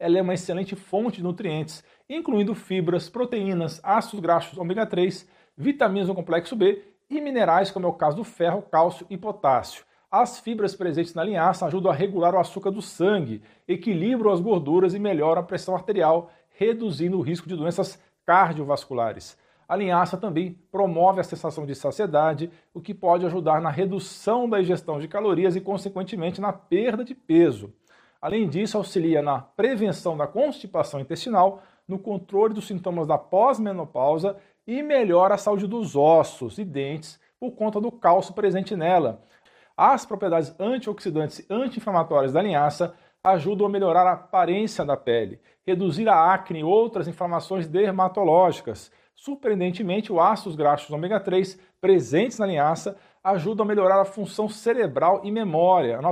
ela é uma excelente fonte de nutrientes, incluindo fibras, proteínas, ácidos graxos ômega 3, vitaminas do complexo B e minerais, como é o caso do ferro, cálcio e potássio. As fibras presentes na linhaça ajudam a regular o açúcar do sangue, equilibram as gorduras e melhoram a pressão arterial, reduzindo o risco de doenças cardiovasculares. A linhaça também promove a sensação de saciedade, o que pode ajudar na redução da ingestão de calorias e, consequentemente, na perda de peso. Além disso, auxilia na prevenção da constipação intestinal, no controle dos sintomas da pós-menopausa e melhora a saúde dos ossos e dentes por conta do cálcio presente nela. As propriedades antioxidantes e anti-inflamatórias da linhaça ajudam a melhorar a aparência da pele, reduzir a acne e outras inflamações dermatológicas. Surpreendentemente, os ácidos graxos ômega 3 presentes na linhaça ajudam a melhorar a função cerebral e memória.